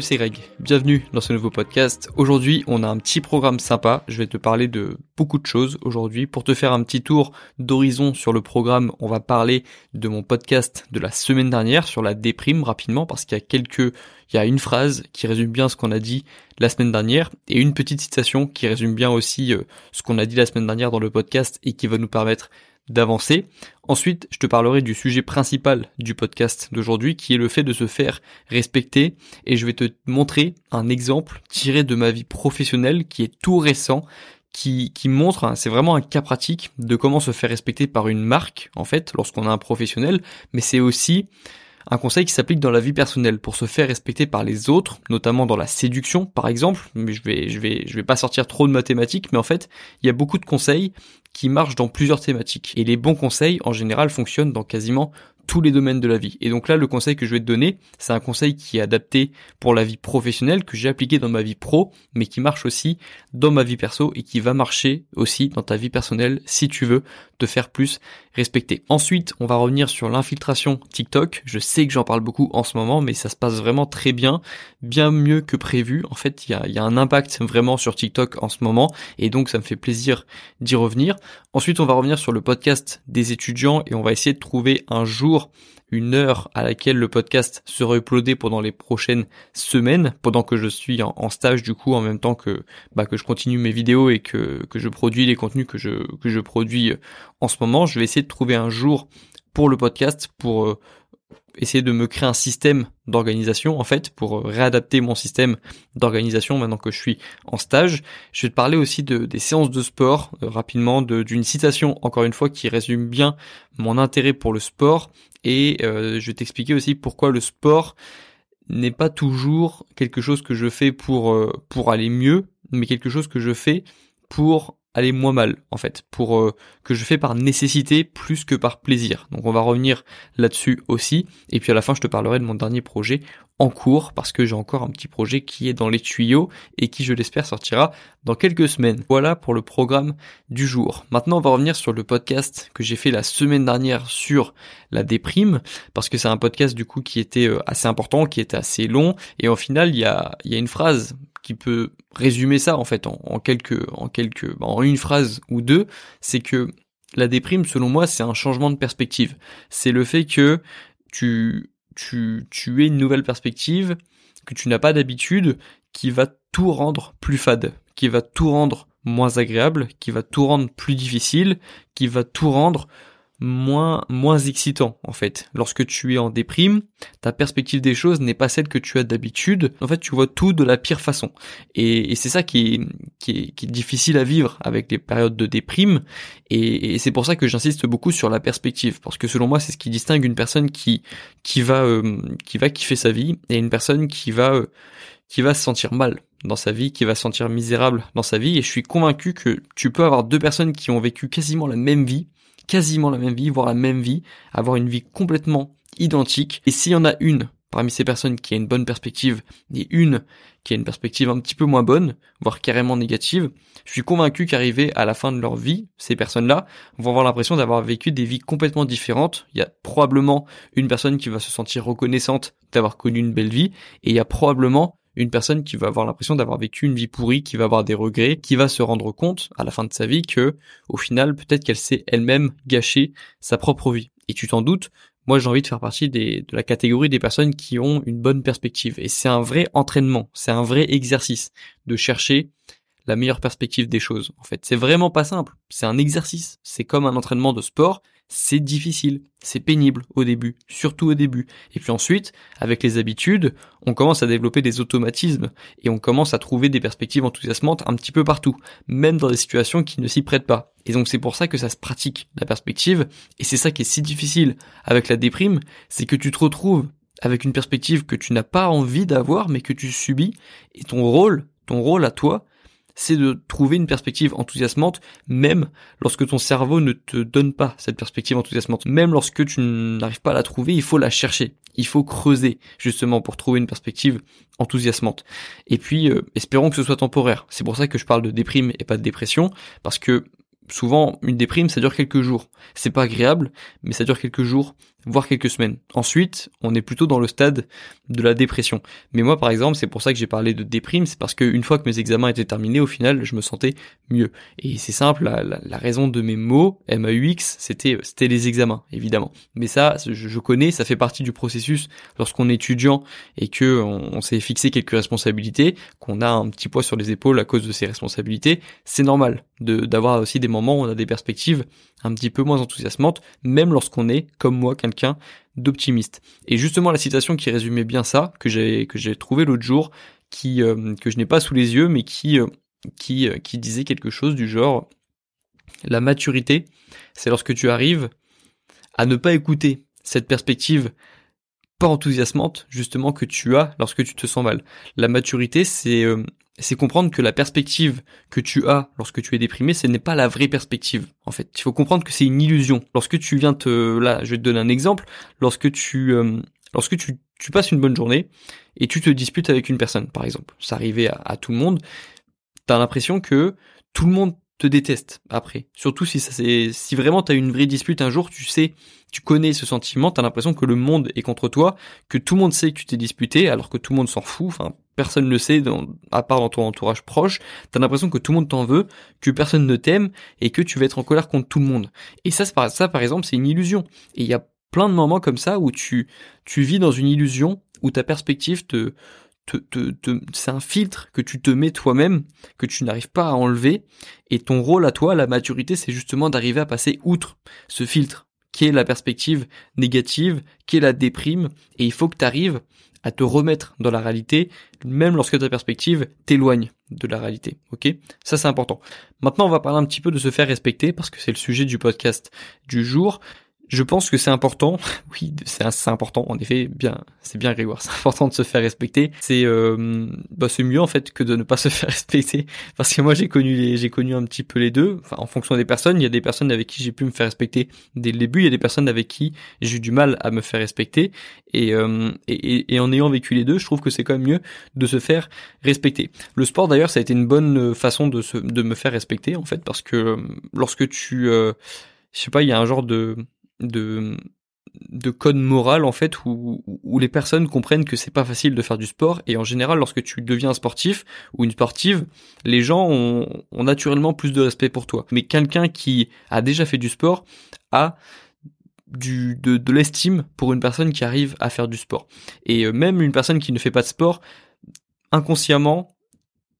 C'est Greg. Bienvenue dans ce nouveau podcast. Aujourd'hui, on a un petit programme sympa. Je vais te parler de beaucoup de choses aujourd'hui. Pour te faire un petit tour d'horizon sur le programme, on va parler de mon podcast de la semaine dernière sur la déprime rapidement parce qu'il y a quelques, il y a une phrase qui résume bien ce qu'on a dit la semaine dernière et une petite citation qui résume bien aussi euh, ce qu'on a dit la semaine dernière dans le podcast et qui va nous permettre d'avancer. Ensuite, je te parlerai du sujet principal du podcast d'aujourd'hui qui est le fait de se faire respecter et je vais te montrer un exemple tiré de ma vie professionnelle qui est tout récent qui, qui montre, hein, c'est vraiment un cas pratique de comment se faire respecter par une marque en fait lorsqu'on a un professionnel, mais c'est aussi un conseil qui s'applique dans la vie personnelle pour se faire respecter par les autres, notamment dans la séduction par exemple. Mais je vais, je vais, je vais pas sortir trop de mathématiques, mais en fait, il y a beaucoup de conseils qui marchent dans plusieurs thématiques. Et les bons conseils, en général, fonctionnent dans quasiment tous les domaines de la vie. Et donc là, le conseil que je vais te donner, c'est un conseil qui est adapté pour la vie professionnelle, que j'ai appliqué dans ma vie pro, mais qui marche aussi dans ma vie perso et qui va marcher aussi dans ta vie personnelle si tu veux te faire plus respecter. Ensuite, on va revenir sur l'infiltration TikTok. Je sais que j'en parle beaucoup en ce moment, mais ça se passe vraiment très bien, bien mieux que prévu. En fait, il y a, y a un impact vraiment sur TikTok en ce moment, et donc ça me fait plaisir d'y revenir. Ensuite, on va revenir sur le podcast des étudiants et on va essayer de trouver un jour une heure à laquelle le podcast sera uploadé pendant les prochaines semaines, pendant que je suis en, stage du coup, en même temps que bah, je continue mes vidéos et que, je produis les contenus que je que je produis en ce moment. Je vais essayer de trouver un jour pour le podcast pour euh, essayer de me créer un système d'organisation en fait pour réadapter mon système d'organisation maintenant que je suis en stage. Je vais te parler aussi de des séances de sport euh, rapidement d'une citation encore une fois qui résume bien mon intérêt pour le sport et euh, je vais t'expliquer aussi pourquoi le sport n'est pas toujours quelque chose que je fais euh, pour aller mieux mais quelque chose que je fais pour aller moins mal en fait pour euh, que je fais par nécessité plus que par plaisir. Donc on va revenir là-dessus aussi. Et puis à la fin je te parlerai de mon dernier projet en cours parce que j'ai encore un petit projet qui est dans les tuyaux et qui je l'espère sortira dans quelques semaines. Voilà pour le programme du jour. Maintenant on va revenir sur le podcast que j'ai fait la semaine dernière sur la déprime parce que c'est un podcast du coup qui était euh, assez important qui était assez long. Et au final il y a une phrase qui peut résumer ça en fait en, quelques en quelques en une phrase ou deux, c'est que la déprime selon moi c'est un changement de perspective. C'est le fait que tu tu tu aies une nouvelle perspective que tu n'as pas d'habitude qui va tout rendre plus fade, qui va tout rendre moins agréable, qui va tout rendre plus difficile, qui va tout rendre moins moins excitant en fait. Lorsque tu es en déprime, ta perspective des choses n'est pas celle que tu as d'habitude. En fait, tu vois tout de la pire façon. Et, c'est ça qui est, qui est, qui est difficile à vivre avec les périodes de déprime. Et, c'est pour ça que j'insiste beaucoup sur la perspective, parce que selon moi, c'est ce qui distingue une personne qui qui va euh, qui va kiffer sa vie et une personne qui va euh, qui va se sentir mal dans sa vie, qui va se sentir misérable dans sa vie. Et je suis convaincu que tu peux avoir deux personnes qui ont vécu quasiment la même vie quasiment la même vie, voire la même vie, avoir une vie complètement identique. Et s'il y en a une parmi ces personnes qui a une bonne perspective et une qui a une perspective un petit peu moins bonne, voire carrément négative, je suis convaincu qu'arriver à la fin de leur vie, ces personnes-là vont avoir l'impression d'avoir vécu des vies complètement différentes. Il y a probablement une personne qui va se sentir reconnaissante d'avoir connu une belle vie et il y a probablement une personne qui va avoir l'impression d'avoir vécu une vie pourrie, qui va avoir des regrets, qui va se rendre compte à la fin de sa vie que, au final, peut-être qu'elle s'est elle-même gâché sa propre vie. Et tu t'en doutes, moi j'ai envie de faire partie de la catégorie des personnes qui ont une bonne perspective. Et c'est un vrai entraînement, c'est un vrai exercice de chercher la meilleure perspective des choses. En fait, c'est vraiment pas simple. C'est un exercice. C'est comme un entraînement de sport c'est difficile, c'est pénible au début, surtout au début. Et puis ensuite, avec les habitudes, on commence à développer des automatismes et on commence à trouver des perspectives enthousiasmantes un petit peu partout, même dans des situations qui ne s'y prêtent pas. Et donc c'est pour ça que ça se pratique, la perspective, et c'est ça qui est si difficile avec la déprime, c'est que tu te retrouves avec une perspective que tu n'as pas envie d'avoir mais que tu subis, et ton rôle, ton rôle à toi, c'est de trouver une perspective enthousiasmante, même lorsque ton cerveau ne te donne pas cette perspective enthousiasmante. Même lorsque tu n'arrives pas à la trouver, il faut la chercher. Il faut creuser, justement, pour trouver une perspective enthousiasmante. Et puis, euh, espérons que ce soit temporaire. C'est pour ça que je parle de déprime et pas de dépression, parce que souvent une déprime ça dure quelques jours. C'est pas agréable, mais ça dure quelques jours, voire quelques semaines. Ensuite, on est plutôt dans le stade de la dépression. Mais moi par exemple, c'est pour ça que j'ai parlé de déprime, c'est parce qu'une fois que mes examens étaient terminés, au final, je me sentais mieux. Et c'est simple, la, raison de mes mots MAUX, c'était c'était les examens, évidemment. Mais ça, je, connais, ça fait partie du processus lorsqu'on est étudiant et que on, s'est fixé quelques responsabilités, qu'on a un petit poids sur les épaules à cause de ces responsabilités, c'est normal d'avoir aussi des moments où on a des perspectives un petit peu moins enthousiasmantes, même lorsqu'on est, comme moi, quelqu'un d'optimiste. Et justement, la citation qui résumait bien ça, que j'ai que j'ai trouvé l'autre jour, qui euh, que je n'ai pas sous les yeux, mais qui euh, qui euh, qui disait quelque chose du genre la maturité, c'est lorsque tu arrives à ne pas écouter cette perspective pas enthousiasmante justement que tu as lorsque tu te sens mal. La maturité, c'est c'est comprendre que la perspective que tu as lorsque tu es déprimé, ce n'est pas la vraie perspective. En fait, il faut comprendre que c'est une illusion. Lorsque tu viens te, là, je vais te donner un exemple. Lorsque tu, euh, lorsque tu, tu passes une bonne journée et tu te disputes avec une personne, par exemple, ça arrivait à, tout le monde. T'as l'impression que tout le monde te déteste après. Surtout si ça c'est, si vraiment t'as une vraie dispute un jour, tu sais, tu connais ce sentiment, t'as l'impression que le monde est contre toi, que tout le monde sait que tu t'es disputé, alors que tout le monde s'en fout. Enfin, personne ne le sait, à part dans ton entourage proche, t'as l'impression que tout le monde t'en veut, que personne ne t'aime et que tu vas être en colère contre tout le monde. Et ça, ça par exemple, c'est une illusion. Et il y a plein de moments comme ça où tu, tu vis dans une illusion où ta perspective te, te, te, c'est un filtre que tu te mets toi-même, que tu n'arrives pas à enlever. Et ton rôle à toi, la maturité, c'est justement d'arriver à passer outre ce filtre, qui est la perspective négative, qui est la déprime. Et il faut que tu arrives à te remettre dans la réalité, même lorsque ta perspective t'éloigne de la réalité. Ok? Ça c'est important. Maintenant on va parler un petit peu de se faire respecter parce que c'est le sujet du podcast du jour. Je pense que c'est important. Oui, c'est important. En effet, bien, c'est bien Grégoire. C'est important de se faire respecter. C'est, euh, bah, c'est mieux en fait que de ne pas se faire respecter. Parce que moi, j'ai connu les, j'ai connu un petit peu les deux. Enfin, en fonction des personnes, il y a des personnes avec qui j'ai pu me faire respecter dès le début. Il y a des personnes avec qui j'ai eu du mal à me faire respecter. Et, euh, et, et en ayant vécu les deux, je trouve que c'est quand même mieux de se faire respecter. Le sport d'ailleurs, ça a été une bonne façon de se, de me faire respecter en fait, parce que euh, lorsque tu, euh, je sais pas, il y a un genre de de de code moral en fait où, où les personnes comprennent que c'est pas facile de faire du sport. Et en général lorsque tu deviens un sportif ou une sportive les gens ont, ont naturellement plus de respect pour toi. Mais quelqu'un qui a déjà fait du sport a du, de, de l'estime pour une personne qui arrive à faire du sport. Et euh, même une personne qui ne fait pas de sport inconsciemment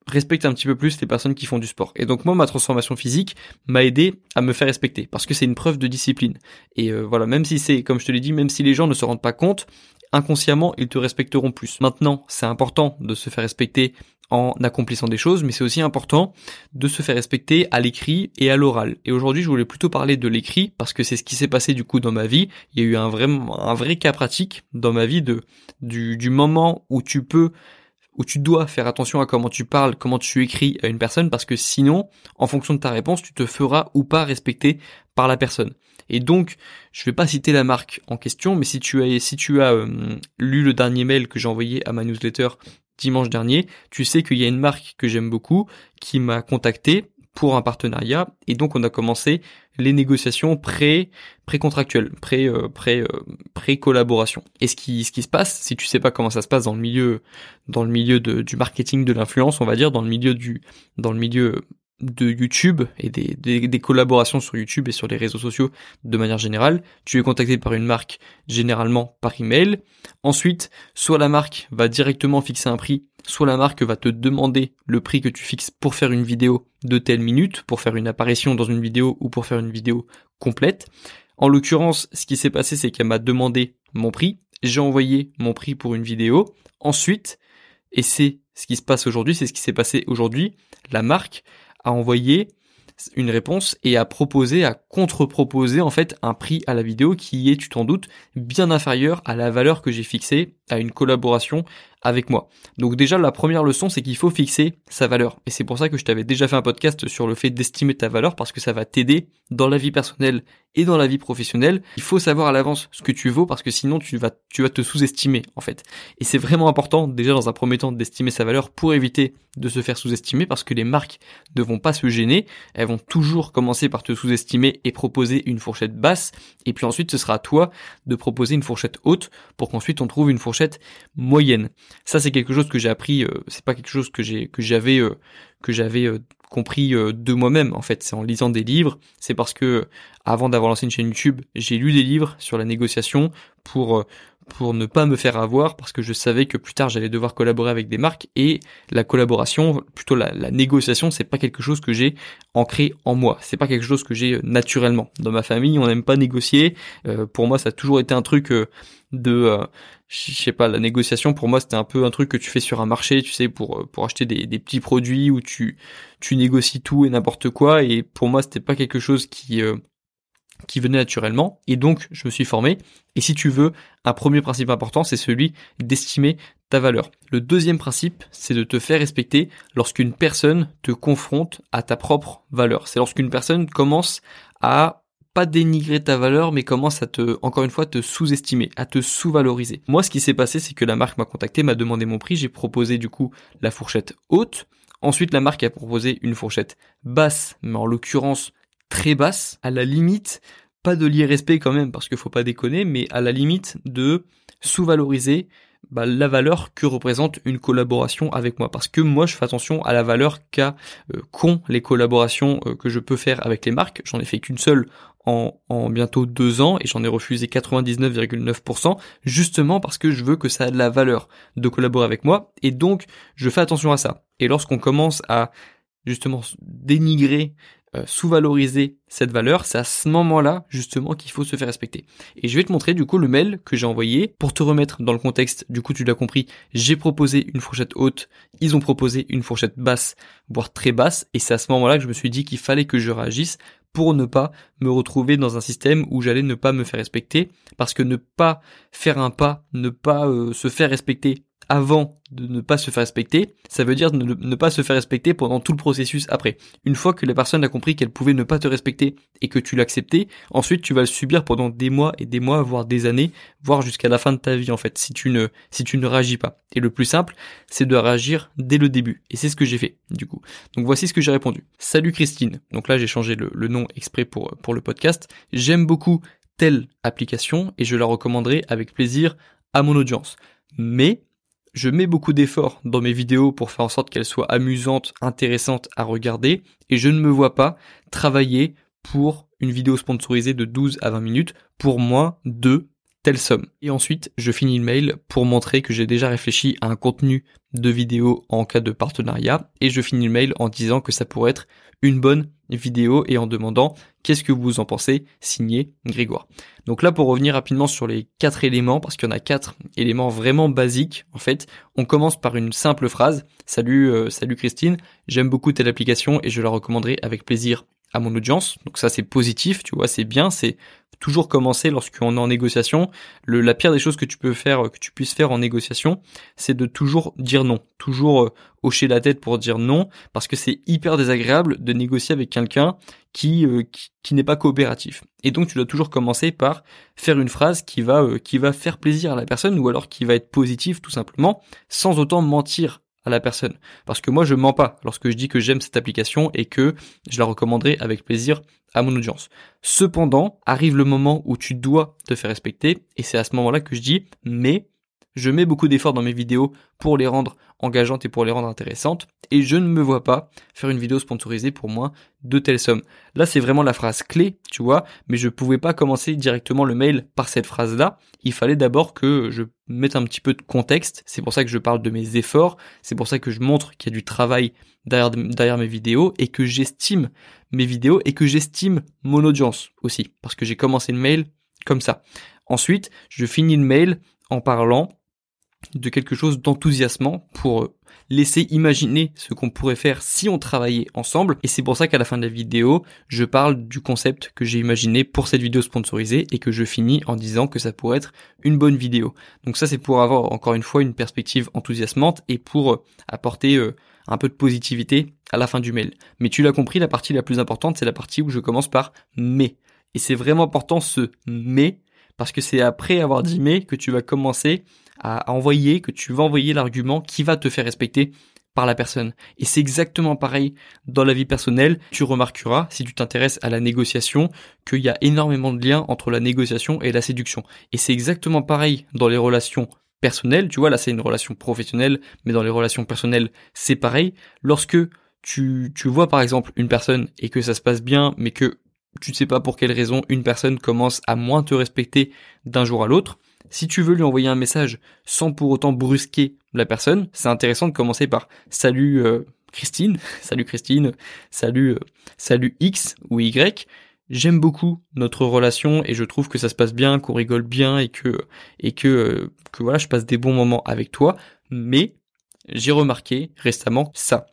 respecte un petit peu plus les personnes qui font du sport. Et donc moi, ma transformation physique m'a aidé à me faire respecter parce que c'est une preuve de discipline. Et euh, voilà, même si c'est, comme je te l'ai dit, même si les gens ne se rendent pas compte, inconsciemment, ils te respecteront plus. Maintenant, c'est important de se faire respecter en accomplissant des choses, mais c'est aussi important de se faire respecter à l'écrit et à l'oral. Et aujourd'hui, je voulais plutôt parler de l'écrit parce que c'est ce qui s'est passé du coup dans ma vie. Il y a eu un vrai, un vrai cas pratique dans ma vie de du, du moment où tu peux où tu dois faire attention à comment tu parles, comment tu écris à une personne, parce que sinon, en fonction de ta réponse, tu te feras ou pas respecter par la personne. Et donc, je vais pas citer la marque en question, mais si tu as, si tu as euh, lu le dernier mail que j'ai envoyé à ma newsletter dimanche dernier, tu sais qu'il y a une marque que j'aime beaucoup qui m'a contacté pour un partenariat et donc on a commencé les négociations pré pré euh, pré euh, pré collaboration. Et ce qui ce qui se passe, si tu sais pas comment ça se passe dans le milieu dans le milieu de, du marketing de l'influence, on va dire dans le milieu du dans le milieu de YouTube et des, des, collaborations sur YouTube et sur les réseaux sociaux de manière générale, tu es contacté par une marque généralement par email. Ensuite, soit la marque va directement fixer un prix, soit la marque va te demander le prix que tu fixes pour faire une vidéo de telle minute, pour faire une apparition dans une vidéo ou pour faire une vidéo complète. En l'occurrence, ce qui s'est passé, c'est qu'elle m'a demandé mon prix. J'ai envoyé mon prix pour une vidéo. Ensuite, et c'est ce qui se passe aujourd'hui, c'est ce qui s'est passé aujourd'hui, la marque à envoyer une réponse et à proposer, à contre-proposer en fait un prix à la vidéo qui est, tu t'en doutes, bien inférieur à la valeur que j'ai fixée à une collaboration avec moi. Donc déjà, la première leçon, c'est qu'il faut fixer sa valeur. Et c'est pour ça que je t'avais déjà fait un podcast sur le fait d'estimer ta valeur, parce que ça va t'aider dans la vie personnelle et dans la vie professionnelle. Il faut savoir à l'avance ce que tu vaux, parce que sinon tu vas, tu vas te sous-estimer, en fait. Et c'est vraiment important, déjà dans un premier temps, d'estimer sa valeur pour éviter de se faire sous-estimer, parce que les marques ne vont pas se gêner. Elles vont toujours commencer par te sous-estimer et proposer une fourchette basse. Et puis ensuite, ce sera à toi de proposer une fourchette haute pour qu'ensuite on trouve une fourchette moyenne. Ça, c'est quelque chose que j'ai appris. Euh, c'est pas quelque chose que j'ai que j'avais euh, que j'avais euh, compris de moi-même. En fait, c'est en lisant des livres. C'est parce que avant d'avoir lancé une chaîne YouTube, j'ai lu des livres sur la négociation pour pour ne pas me faire avoir parce que je savais que plus tard j'allais devoir collaborer avec des marques et la collaboration, plutôt la, négociation, c'est pas quelque chose que j'ai ancré en moi. C'est pas quelque chose que j'ai naturellement. Dans ma famille, on n'aime pas négocier. pour moi, ça a toujours été un truc de je sais pas, la négociation pour moi c'était un peu un truc que tu fais sur un marché, tu sais, pour pour acheter des, petits produits où tu tu négocies tout et n'importe quoi. Et pour moi c'était pas quelque chose qui euh, qui venait naturellement. Et donc je me suis formé. Et si tu veux, un premier principe important, c'est celui d'estimer ta valeur. Le deuxième principe, c'est de te faire respecter lorsqu'une personne te confronte à ta propre valeur. C'est lorsqu'une personne commence à pas dénigrer ta valeur, mais commence à te, encore une fois, te sous-estimer, à te sous-valoriser. Moi, ce qui s'est passé, c'est que la marque m'a contacté, m'a demandé mon prix, j'ai proposé du coup la fourchette haute. Ensuite, la marque a proposé une fourchette basse, mais en l'occurrence très basse, à la limite, pas de l'irrespect quand même, parce qu'il faut pas déconner, mais à la limite de sous-valoriser bah, la valeur que représente une collaboration avec moi. Parce que moi, je fais attention à la valeur qu'a euh, qu'ont les collaborations euh, que je peux faire avec les marques. J'en ai fait qu'une seule en, en, bientôt deux ans et j'en ai refusé 99,9% justement parce que je veux que ça ait de la valeur de collaborer avec moi et donc je fais attention à ça. Et lorsqu'on commence à justement dénigrer sous-valoriser cette valeur, c'est à ce moment-là justement qu'il faut se faire respecter. Et je vais te montrer du coup le mail que j'ai envoyé pour te remettre dans le contexte. Du coup, tu l'as compris, j'ai proposé une fourchette haute, ils ont proposé une fourchette basse, voire très basse, et c'est à ce moment-là que je me suis dit qu'il fallait que je réagisse pour ne pas me retrouver dans un système où j'allais ne pas me faire respecter, parce que ne pas faire un pas, ne pas euh, se faire respecter avant de ne pas se faire respecter, ça veut dire ne, pas se faire respecter pendant tout le processus après. Une fois que la personne a compris qu'elle pouvait ne pas te respecter et que tu l'acceptais, ensuite tu vas le subir pendant des mois et des mois, voire des années, voire jusqu'à la fin de ta vie en fait, si tu ne, si tu ne réagis pas. Et le plus simple, c'est de réagir dès le début. Et c'est ce que j'ai fait, du coup. Donc voici ce que j'ai répondu. Salut Christine. Donc là, j'ai changé le, le nom exprès pour, pour le podcast. J'aime beaucoup telle application et je la recommanderai avec plaisir à mon audience. Mais je mets beaucoup d'efforts dans mes vidéos pour faire en sorte qu'elles soient amusantes, intéressantes à regarder, et je ne me vois pas travailler pour une vidéo sponsorisée de 12 à 20 minutes pour moins de telle somme. Et ensuite, je finis le mail pour montrer que j'ai déjà réfléchi à un contenu de vidéo en cas de partenariat, et je finis le mail en disant que ça pourrait être une bonne vidéo et en demandant qu'est-ce que vous en pensez, signé Grégoire. Donc là, pour revenir rapidement sur les quatre éléments, parce qu'il y en a quatre éléments vraiment basiques, en fait, on commence par une simple phrase. Salut, euh, salut Christine, j'aime beaucoup telle application et je la recommanderai avec plaisir à mon audience. Donc ça c'est positif, tu vois, c'est bien, c'est toujours commencer lorsqu'on est en négociation. La pire des choses que tu peux faire, que tu puisses faire en négociation, c'est de toujours dire non, toujours euh, hocher la tête pour dire non, parce que c'est hyper désagréable de négocier avec quelqu'un qui, euh, qui, n'est pas coopératif. Et donc tu dois toujours commencer par faire une phrase qui va euh, qui va faire plaisir à la personne ou alors qui va être positive tout simplement, sans autant mentir à la personne. Parce que moi, je mens pas lorsque je dis que j'aime cette application et que je la recommanderai avec plaisir à mon audience. Cependant, arrive le moment où tu dois te faire respecter et c'est à ce moment-là que je dis mais je mets beaucoup d'efforts dans mes vidéos pour les rendre engageantes et pour les rendre intéressantes, et je ne me vois pas faire une vidéo sponsorisée pour moins de telle somme. Là, c'est vraiment la phrase clé, tu vois, mais je pouvais pas commencer directement le mail par cette phrase-là. Il fallait d'abord que je mette un petit peu de contexte. C'est pour ça que je parle de mes efforts. C'est pour ça que je montre qu'il y a du travail derrière mes vidéos et que j'estime mes vidéos et que j'estime mon audience aussi. Parce que j'ai commencé le mail comme ça. Ensuite, je finis le mail en parlant de quelque chose d'enthousiasmant pour laisser imaginer ce qu'on pourrait faire si on travaillait ensemble. Et c'est pour ça qu'à la fin de la vidéo, je parle du concept que j'ai imaginé pour cette vidéo sponsorisée et que je finis en disant que ça pourrait être une bonne vidéo. Donc ça, c'est pour avoir encore une fois une perspective enthousiasmante et pour euh, apporter euh, un peu de positivité à la fin du mail. Mais tu l'as compris, la partie la plus importante, c'est la partie où je commence par mais. Et c'est vraiment important ce mais parce que c'est après avoir dit mais que tu vas commencer à envoyer, que tu vas envoyer l'argument qui va te faire respecter par la personne. Et c'est exactement pareil dans la vie personnelle. Tu remarqueras, si tu t'intéresses à la négociation, qu'il y a énormément de liens entre la négociation et la séduction. Et c'est exactement pareil dans les relations personnelles. Tu vois, là c'est une relation professionnelle, mais dans les relations personnelles, c'est pareil. Lorsque tu, tu vois par exemple une personne et que ça se passe bien, mais que tu ne sais pas pour quelle raison une personne commence à moins te respecter d'un jour à l'autre, si tu veux lui envoyer un message sans pour autant brusquer la personne, c'est intéressant de commencer par salut euh, Christine, salut Christine, salut euh, salut X ou Y. J'aime beaucoup notre relation et je trouve que ça se passe bien, qu'on rigole bien et que et que euh, que voilà, je passe des bons moments avec toi, mais j'ai remarqué récemment ça.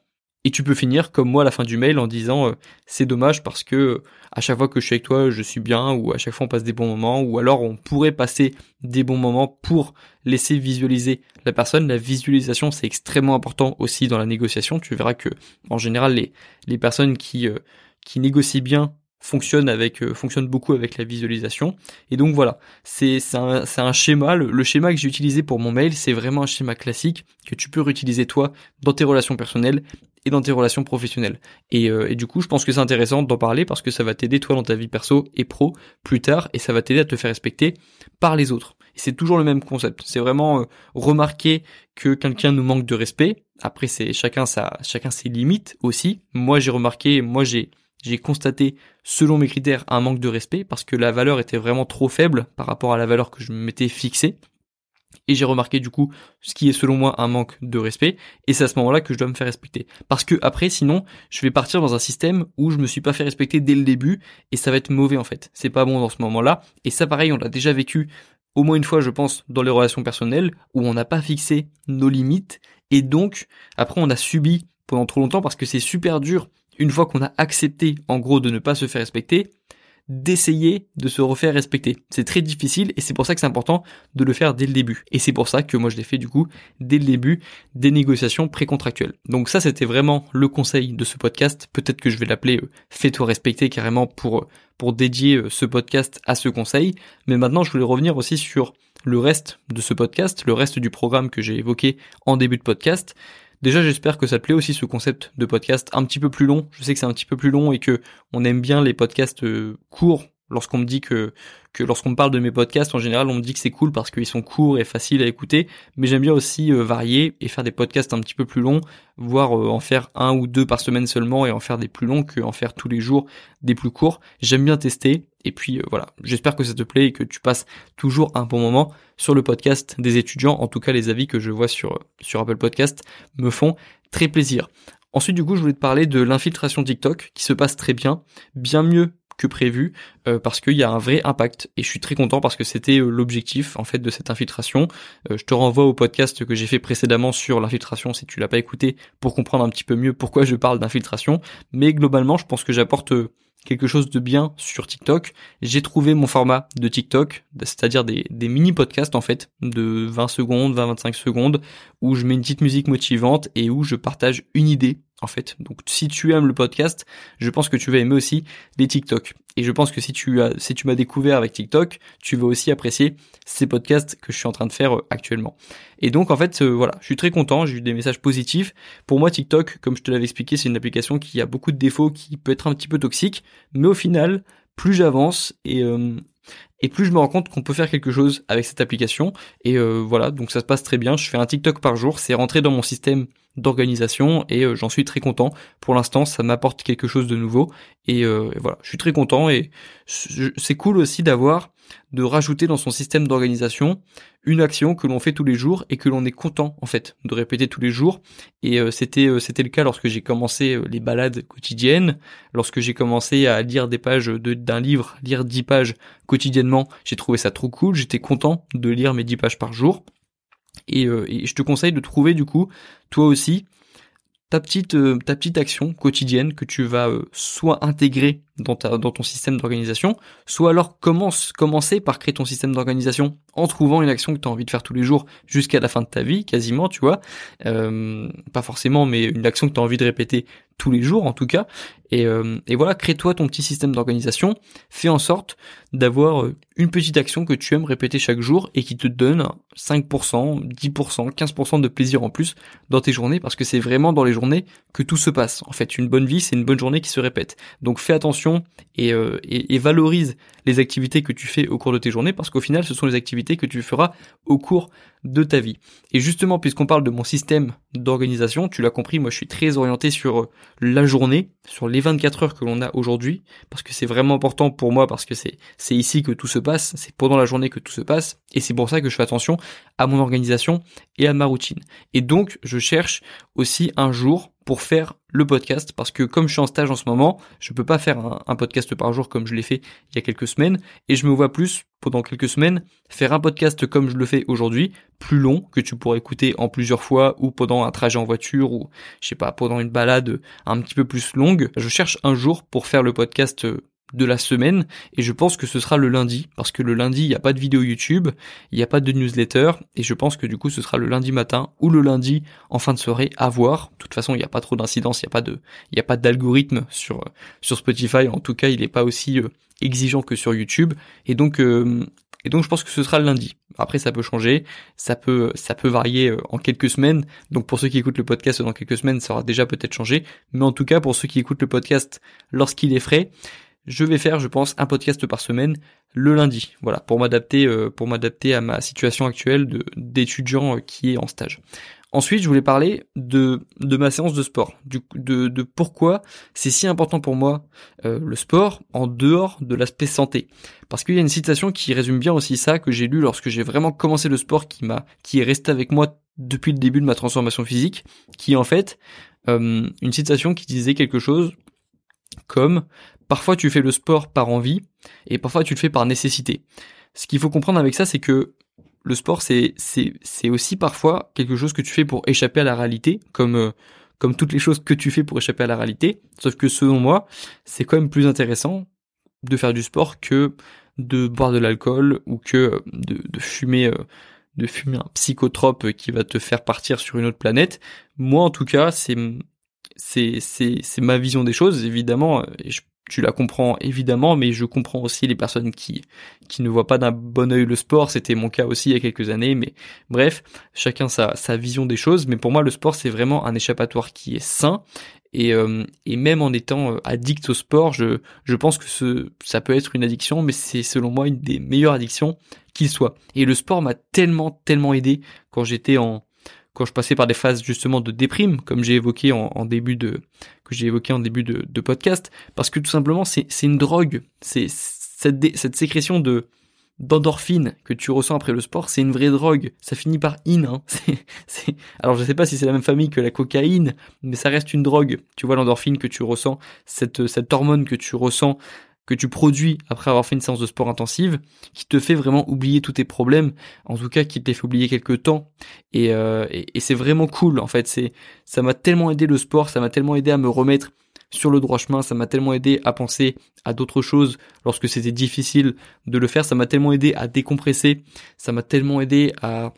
Et tu peux finir comme moi à la fin du mail en disant c'est dommage parce que à chaque fois que je suis avec toi, je suis bien, ou à chaque fois on passe des bons moments, ou alors on pourrait passer des bons moments pour laisser visualiser la personne. La visualisation, c'est extrêmement important aussi dans la négociation. Tu verras que, en général, les, les personnes qui, euh, qui négocient bien fonctionnent avec euh, fonctionnent beaucoup avec la visualisation et donc voilà c'est c'est un, un schéma le, le schéma que j'ai utilisé pour mon mail c'est vraiment un schéma classique que tu peux réutiliser toi dans tes relations personnelles et dans tes relations professionnelles. Et, euh, et du coup, je pense que c'est intéressant d'en parler parce que ça va t'aider toi dans ta vie perso et pro plus tard et ça va t'aider à te faire respecter par les autres. C'est toujours le même concept. C'est vraiment euh, remarquer que quelqu'un nous manque de respect. Après, c'est chacun sa, chacun ses limites aussi. Moi, j'ai remarqué, moi j'ai j'ai constaté, selon mes critères, un manque de respect parce que la valeur était vraiment trop faible par rapport à la valeur que je m'étais fixée. Et j'ai remarqué du coup ce qui est selon moi un manque de respect. Et c'est à ce moment-là que je dois me faire respecter. Parce que après sinon je vais partir dans un système où je me suis pas fait respecter dès le début et ça va être mauvais en fait. C'est pas bon dans ce moment-là. Et ça pareil on l'a déjà vécu au moins une fois je pense dans les relations personnelles où on n'a pas fixé nos limites. Et donc après on a subi pendant trop longtemps parce que c'est super dur une fois qu'on a accepté en gros de ne pas se faire respecter d'essayer de se refaire respecter. C'est très difficile et c'est pour ça que c'est important de le faire dès le début. Et c'est pour ça que moi je l'ai fait du coup dès le début des négociations précontractuelles. Donc ça c'était vraiment le conseil de ce podcast. Peut-être que je vais l'appeler euh, Fais-toi respecter carrément pour, euh, pour dédier euh, ce podcast à ce conseil. Mais maintenant je voulais revenir aussi sur le reste de ce podcast, le reste du programme que j'ai évoqué en début de podcast. Déjà, j'espère que ça te plaît aussi ce concept de podcast un petit peu plus long. Je sais que c'est un petit peu plus long et que on aime bien les podcasts euh, courts. Lorsqu'on me dit que, que lorsqu'on me parle de mes podcasts, en général, on me dit que c'est cool parce qu'ils sont courts et faciles à écouter. Mais j'aime bien aussi euh, varier et faire des podcasts un petit peu plus longs, voire euh, en faire un ou deux par semaine seulement et en faire des plus longs que faire tous les jours des plus courts. J'aime bien tester et puis euh, voilà, j'espère que ça te plaît et que tu passes toujours un bon moment sur le podcast des étudiants. En tout cas, les avis que je vois sur, sur Apple Podcast me font très plaisir. Ensuite, du coup, je voulais te parler de l'infiltration TikTok qui se passe très bien, bien mieux que prévu euh, parce qu'il y a un vrai impact et je suis très content parce que c'était euh, l'objectif en fait de cette infiltration. je te renvoie au podcast que j'ai fait précédemment sur l'infiltration si tu l'as pas écouté pour comprendre un petit peu mieux pourquoi je parle d'infiltration. Mais globalement, je pense que j'apporte quelque chose de bien sur TikTok. J'ai trouvé mon format de TikTok, c'est-à-dire des, des mini podcasts en fait, de 20 secondes, 20-25 secondes, où je mets une petite musique motivante et où je partage une idée en fait. Donc si tu aimes le podcast, je pense que tu vas aimer aussi les TikTok. Et je pense que si tu as, si tu m'as découvert avec TikTok, tu vas aussi apprécier ces podcasts que je suis en train de faire euh, actuellement. Et donc en fait, euh, voilà, je suis très content, j'ai eu des messages positifs. Pour moi, TikTok, comme je te l'avais expliqué, c'est une application qui a beaucoup de défauts, qui peut être un petit peu toxique, mais au final, plus j'avance et euh, et plus je me rends compte qu'on peut faire quelque chose avec cette application. Et voilà, donc ça se passe très bien. Je fais un TikTok par jour, c'est rentré dans mon système d'organisation et euh, j'en suis très content. Pour l'instant, ça m'apporte quelque chose de nouveau euh, et, voilà, je suis très content et c'est cool aussi d'avoir de rajouter dans son système d'organisation une action que l'on fait tous les jours et que l'on est content en fait de répéter tous les jours et euh, c'était c'était le cas lorsque j'ai commencé les balades quotidiennes, lorsque j'ai commencé à lire des pages d'un livre, lire 10 pages quotidiennement, j'ai trouvé ça trop cool, j'étais content de lire mes 10 pages par jour. Et, et, je te conseille de trouver du coup, toi aussi, ta petite ta petite action quotidienne que tu vas soit intégrer dans ton système d'organisation, soit alors commence commencer par créer ton système d'organisation en trouvant une action que tu as envie de faire tous les jours jusqu'à la fin de ta vie, quasiment, tu vois. Euh, pas forcément, mais une action que tu as envie de répéter tous les jours en tout cas. Et, euh, et voilà, crée-toi ton petit système d'organisation. Fais en sorte d'avoir euh, une petite action que tu aimes répéter chaque jour et qui te donne 5%, 10%, 15% de plaisir en plus dans tes journées parce que c'est vraiment dans les journées que tout se passe. En fait, une bonne vie, c'est une bonne journée qui se répète. Donc fais attention et, et, et valorise les activités que tu fais au cours de tes journées parce qu'au final, ce sont les activités que tu feras au cours de ta vie. Et justement, puisqu'on parle de mon système d'organisation, tu l'as compris, moi je suis très orienté sur euh, la journée, sur les 24 heures que l'on a aujourd'hui, parce que c'est vraiment important pour moi, parce que c'est, c'est ici que tout se passe, c'est pendant la journée que tout se passe, et c'est pour ça que je fais attention à mon organisation et à ma routine. Et donc, je cherche aussi un jour pour faire le podcast parce que comme je suis en stage en ce moment, je peux pas faire un, podcast par jour comme je l'ai fait il y a quelques semaines et je me vois plus pendant quelques semaines faire un podcast comme je le fais aujourd'hui, plus long que tu pourrais écouter en plusieurs fois ou pendant un trajet en voiture ou je sais pas pendant une balade un petit peu plus longue. Je cherche un jour pour faire le podcast de la semaine et je pense que ce sera le lundi parce que le lundi il n'y a pas de vidéo YouTube, il n'y a pas de newsletter et je pense que du coup ce sera le lundi matin ou le lundi en fin de soirée à voir. De toute façon il n'y a pas trop d'incidence, il n'y a pas de il y a pas d'algorithme sur Spotify en tout cas il n'est pas aussi euh, exigeant que sur YouTube et donc euh, et donc je pense que ce sera le lundi. Après ça peut changer, ça peut ça peut varier euh, en quelques semaines. Donc pour ceux qui écoutent le podcast dans quelques semaines, ça aura déjà peut-être changé, mais en tout cas pour ceux qui écoutent le podcast lorsqu'il est frais, je vais faire, je pense, un podcast par semaine le lundi. Voilà, pour m'adapter, euh, pour m'adapter à ma situation actuelle d'étudiant euh, qui est en stage. Ensuite, je voulais parler de ma séance de sport, de pourquoi c'est si important pour moi euh, le sport en dehors de l'aspect santé. Parce qu'il y a une citation qui résume bien aussi ça que j'ai lu lorsque j'ai vraiment commencé le sport, qui m'a qui est resté avec moi depuis le début de ma transformation physique, qui est en fait une citation qui disait quelque chose comme parfois tu fais le sport par envie et parfois tu le fais par nécessité. Ce qu'il faut comprendre avec ça, c'est que le sport, c'est c'est aussi parfois quelque chose que tu fais pour échapper à la réalité, comme euh, comme toutes les choses que tu fais pour échapper à la réalité. Sauf que selon moi, c'est quand même plus intéressant de faire du sport que de boire de l'alcool ou que euh, de, de fumer euh, de fumer un psychotrope qui va te faire partir sur une autre planète. Moi, en tout cas, c'est c'est c'est ma vision des choses évidemment je tu la comprends évidemment, mais je comprends aussi les personnes qui qui ne voient pas d'un bon œil le sport. C'était mon cas aussi il y a quelques années, mais bref, chacun sa, sa vision des choses. Mais pour moi, le sport c'est vraiment un échappatoire qui est sain. Et, euh, et même en étant euh, addict au sport, je, je pense que ce, ça peut être une addiction, mais c'est selon moi une des meilleures addictions qu'il soit. Et le sport m'a tellement, tellement aidé quand j'étais en, quand je passais par des phases justement de déprime, comme j'ai évoqué en, début de que j'ai évoqué en début de, podcast, parce que tout simplement c'est une drogue, c'est cette, cette sécrétion de d'endorphine que tu ressens après le sport, c'est une vraie drogue. Ça finit par in. Hein. C'est, Alors je sais pas si c'est la même famille que la cocaïne, mais ça reste une drogue. Tu vois l'endorphine que tu ressens, cette cette hormone que tu ressens que tu produis après avoir fait une séance de sport intensive, qui te fait vraiment oublier tous tes problèmes, en tout cas qui te fait oublier quelques temps. Et, euh, et, c'est vraiment cool en fait. C'est ça m'a tellement aidé le sport, ça m'a tellement aidé à me remettre sur le droit chemin, ça m'a tellement aidé à penser à d'autres choses lorsque c'était difficile de le faire, ça m'a tellement aidé à décompresser, ça m'a tellement aidé à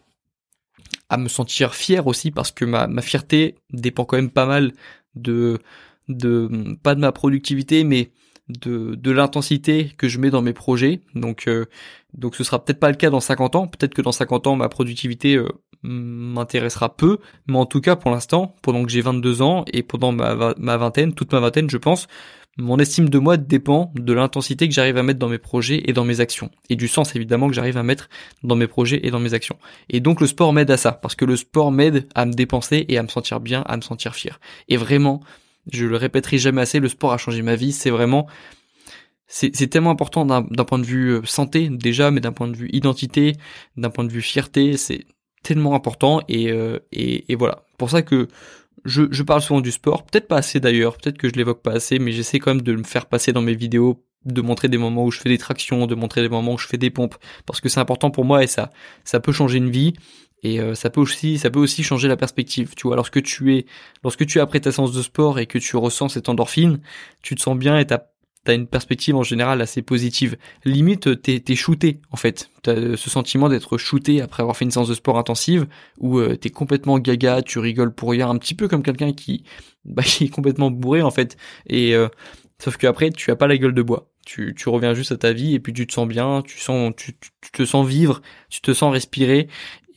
à me sentir fier aussi parce que ma, ma fierté dépend quand même pas mal de de pas de ma productivité mais de, de l'intensité que je mets dans mes projets. Donc, euh, donc ce sera peut-être pas le cas dans 50 ans. Peut-être que dans 50 ans, ma productivité euh, m'intéressera peu. Mais en tout cas, pour l'instant, pendant que j'ai 22 ans et pendant ma, ma vingtaine, toute ma vingtaine, je pense, mon estime de moi dépend de l'intensité que j'arrive à mettre dans mes projets et dans mes actions. Et du sens, évidemment, que j'arrive à mettre dans mes projets et dans mes actions. Et donc, le sport m'aide à ça. Parce que le sport m'aide à me dépenser et à me sentir bien, à me sentir fier. Et vraiment, je le répéterai jamais assez, le sport a changé ma vie. C'est vraiment, c'est tellement important d'un point de vue euh, santé déjà, mais d'un point de vue identité, d'un point de vue fierté, c'est tellement important et, euh, et, et voilà. Pour ça que je, je parle souvent du sport, peut-être pas assez d'ailleurs, peut-être que je l'évoque pas assez, mais j'essaie quand même de me faire passer dans mes vidéos de montrer des moments où je fais des tractions, de montrer des moments où je fais des pompes, parce que c'est important pour moi et ça, ça peut changer une vie. Et euh, ça peut aussi, ça peut aussi changer la perspective. Tu vois, lorsque tu es, lorsque tu es après ta séance de sport et que tu ressens cette endorphine, tu te sens bien et t'as t'as une perspective en général assez positive. Limite, t'es, t'es shooté, en fait. T'as ce sentiment d'être shooté après avoir fait une séance de sport intensive, où euh, t'es complètement gaga, tu rigoles pour rien, un petit peu comme quelqu'un qui, bah, qui est complètement bourré, en fait. Et, euh, sauf que après, tu as pas la gueule de bois. Tu, tu reviens juste à ta vie et puis tu te sens bien, tu sens, tu, tu te sens vivre, tu te sens respirer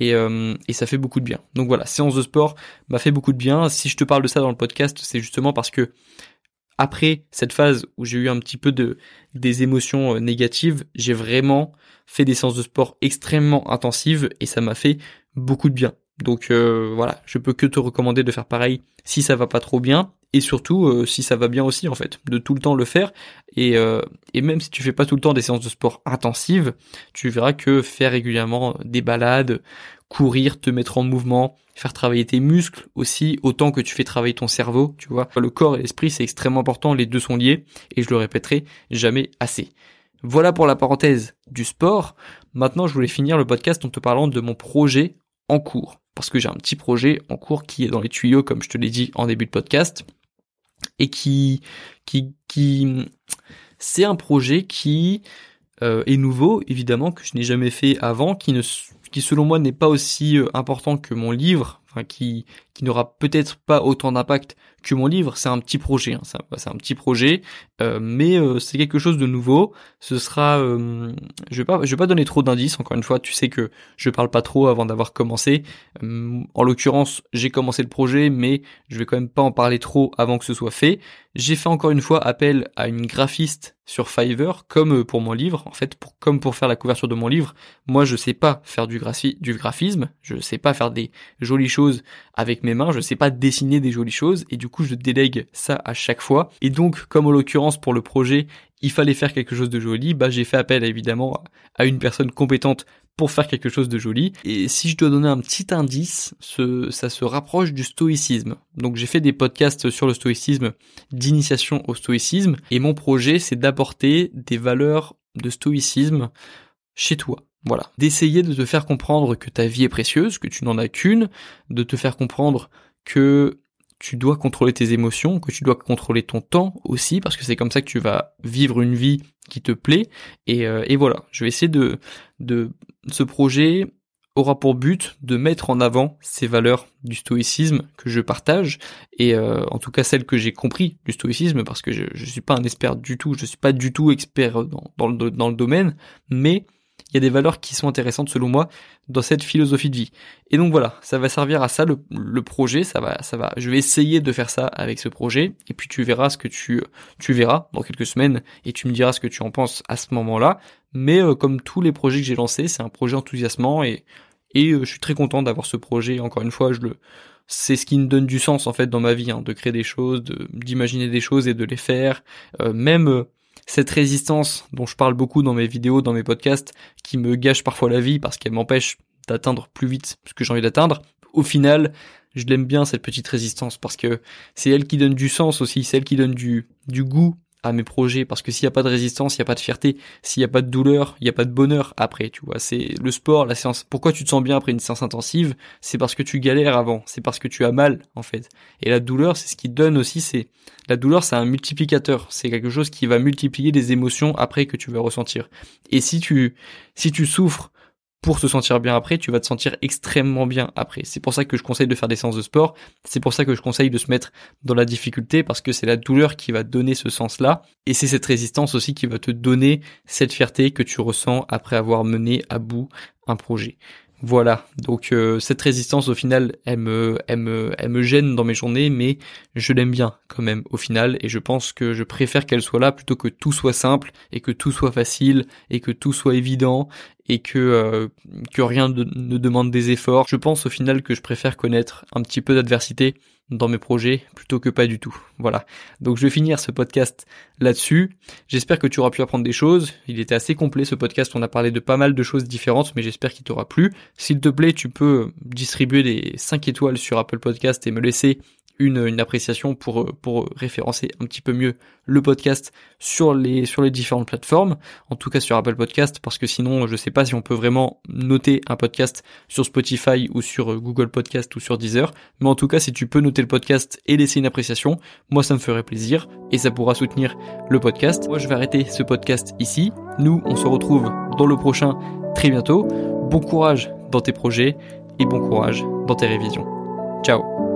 et, euh, et ça fait beaucoup de bien. Donc voilà, séance de sport m'a fait beaucoup de bien. Si je te parle de ça dans le podcast, c'est justement parce que après cette phase où j'ai eu un petit peu de des émotions euh, négatives, j'ai vraiment fait des séances de sport extrêmement intensives et ça m'a fait beaucoup de bien. Donc euh, voilà, je peux que te recommander de faire pareil si ça va pas trop bien et surtout euh, si ça va bien aussi en fait, de tout le temps le faire et, et même si tu fais pas tout le temps des séances de sport intensives, tu verras que faire régulièrement des balades, courir, te mettre en mouvement, faire travailler tes muscles aussi, autant que tu fais travailler ton cerveau, tu vois. Le corps et l'esprit, c'est extrêmement important, les deux sont liés, et je le répéterai jamais assez. Voilà pour la parenthèse du sport. Maintenant, je voulais finir le podcast en te parlant de mon projet en cours. Parce que j'ai un petit projet en cours qui est dans les tuyaux, comme je te l'ai dit en début de podcast. Et qui, qui, qui, c'est un projet qui euh, est nouveau, évidemment, que je n'ai jamais fait avant, qui ne qui selon moi n'est pas aussi euh, important que mon livre, enfin qui, qui n'aura peut-être pas autant d'impact que mon livre. C'est un petit projet, hein, c'est un petit projet, euh, mais euh, c'est quelque chose de nouveau. Ce sera, je vais pas, je vais pas donner trop d'indices. Encore une fois, tu sais que je parle pas trop avant d'avoir commencé. en l'occurrence, j'ai commencé le projet, mais je vais quand même pas en parler trop avant que ce soit fait. J'ai fait encore une fois appel à une graphiste sur Fiverr, comme pour mon livre. En fait, pour, comme pour faire la couverture de mon livre, moi je sais pas faire du, du graphisme, je sais pas faire des jolies choses avec mes mains, je sais pas dessiner des jolies choses, et du coup je délègue ça à chaque fois. Et donc, comme en l'occurrence pour le projet, il fallait faire quelque chose de joli, bah j'ai fait appel évidemment à une personne compétente pour faire quelque chose de joli. Et si je dois donner un petit indice, ce, ça se rapproche du stoïcisme. Donc j'ai fait des podcasts sur le stoïcisme, d'initiation au stoïcisme, et mon projet c'est d'apporter des valeurs de stoïcisme chez toi. Voilà. D'essayer de te faire comprendre que ta vie est précieuse, que tu n'en as qu'une, de te faire comprendre que tu dois contrôler tes émotions, que tu dois contrôler ton temps aussi, parce que c'est comme ça que tu vas vivre une vie qui te plaît. Et, euh, et voilà, je vais essayer de, de... Ce projet aura pour but de mettre en avant ces valeurs du stoïcisme que je partage, et euh, en tout cas celles que j'ai compris du stoïcisme, parce que je ne suis pas un expert du tout, je suis pas du tout expert dans, le, dans le domaine, mais il y a des valeurs qui sont intéressantes selon moi dans cette philosophie de vie. Et donc voilà, ça va servir à ça le, le, projet, ça va ça va je vais essayer de faire ça avec ce projet et puis tu verras ce que tu tu verras dans quelques semaines et tu me diras ce que tu en penses à ce moment-là, mais euh, comme tous les projets que j'ai lancés, c'est un projet enthousiasmant et et euh, je suis très content d'avoir ce projet encore une fois, je le c'est ce qui me donne du sens en fait dans ma vie, hein, de créer des choses, de d'imaginer des choses et de les faire. Euh, même cette résistance dont je parle beaucoup dans mes vidéos, dans mes podcasts, qui me gâche parfois la vie parce qu'elle m'empêche d'atteindre plus vite ce que j'ai envie d'atteindre, au final, je l'aime bien cette petite résistance parce que c'est elle qui donne du sens aussi, c'est elle qui donne du, du goût à mes projets parce que s'il n'y a pas de résistance, il n'y a pas de fierté, s'il n'y a pas de douleur, il n'y a pas de bonheur après, tu vois. C'est le sport, la séance. Pourquoi tu te sens bien après une séance intensive? C'est parce que tu galères avant, c'est parce que tu as mal en fait. Et la douleur, c'est ce qui donne aussi, c'est la douleur, c'est un multiplicateur, c'est quelque chose qui va multiplier les émotions après que tu vas ressentir. Et si tu si tu souffres pour se sentir bien après, tu vas te sentir extrêmement bien après. C'est pour ça que je conseille de faire des séances de sport. C'est pour ça que je conseille de se mettre dans la difficulté parce que c'est la douleur qui va donner ce sens-là. Et c'est cette résistance aussi qui va te donner cette fierté que tu ressens après avoir mené à bout un projet. Voilà, donc euh, cette résistance au final, elle me, elle me, elle me gêne dans mes journées, mais je l'aime bien quand même au final, et je pense que je préfère qu'elle soit là plutôt que tout soit simple et que tout soit facile et que tout soit évident et que euh, que rien ne demande des efforts. Je pense au final que je préfère connaître un petit peu d'adversité dans mes projets plutôt que pas du tout. Voilà. Donc je vais finir ce podcast là-dessus. J'espère que tu auras pu apprendre des choses. Il était assez complet ce podcast. On a parlé de pas mal de choses différentes, mais j'espère qu'il t'aura plu. S'il te plaît, tu peux distribuer des 5 étoiles sur Apple Podcast et me laisser une, appréciation pour, référencer un petit peu mieux le podcast sur les, sur les différentes plateformes, en tout cas sur Apple Podcast, parce que sinon, je sais pas si on peut vraiment noter un podcast sur Spotify ou sur Google Podcast ou sur Deezer, mais en tout cas, si tu peux noter le podcast et laisser une appréciation, moi ça me ferait plaisir et ça pourra soutenir le podcast. Moi, je vais arrêter ce podcast ici. Nous, on se retrouve dans le prochain très bientôt. Bon courage dans tes projets et bon courage dans tes révisions. Ciao